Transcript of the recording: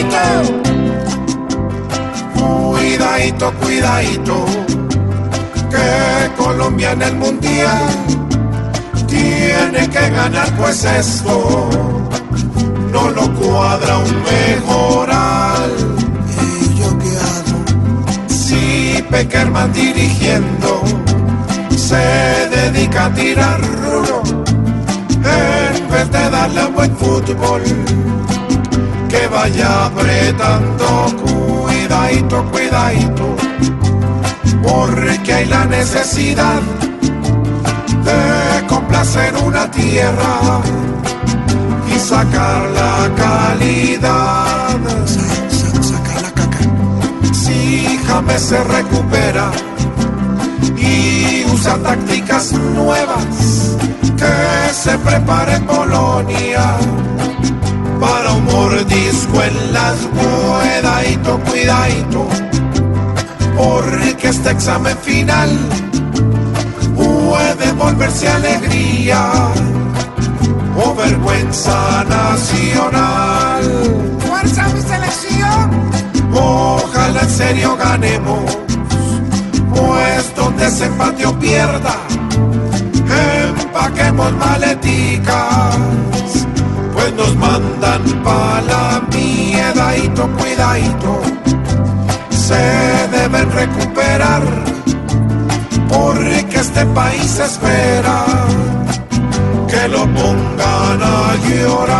Cuidadito. Cuidadito, cuidadito. Que Colombia en el mundial tiene que ganar, pues esto no lo cuadra un mejoral. ¿Y yo qué hago? Si Peckerman dirigiendo se dedica a tirar rulo en vez de darle buen fútbol. Vaya apretando, cuidadito, cuidadito, porque hay la necesidad de complacer una tierra y sacar la calidad. Sa- saca la caca. Si James se recupera y usa tácticas nuevas, que se prepare en Polonia para un mordisco en las cuidadito, cuidadito, porque este examen final puede volverse alegría o vergüenza nacional. ¡Fuerza mi selección! Ojalá en serio ganemos, pues donde se empate o pierda, empaquemos maleticas, miedadito, cuidadito, se deben recuperar, porque este país espera que lo pongan a llorar,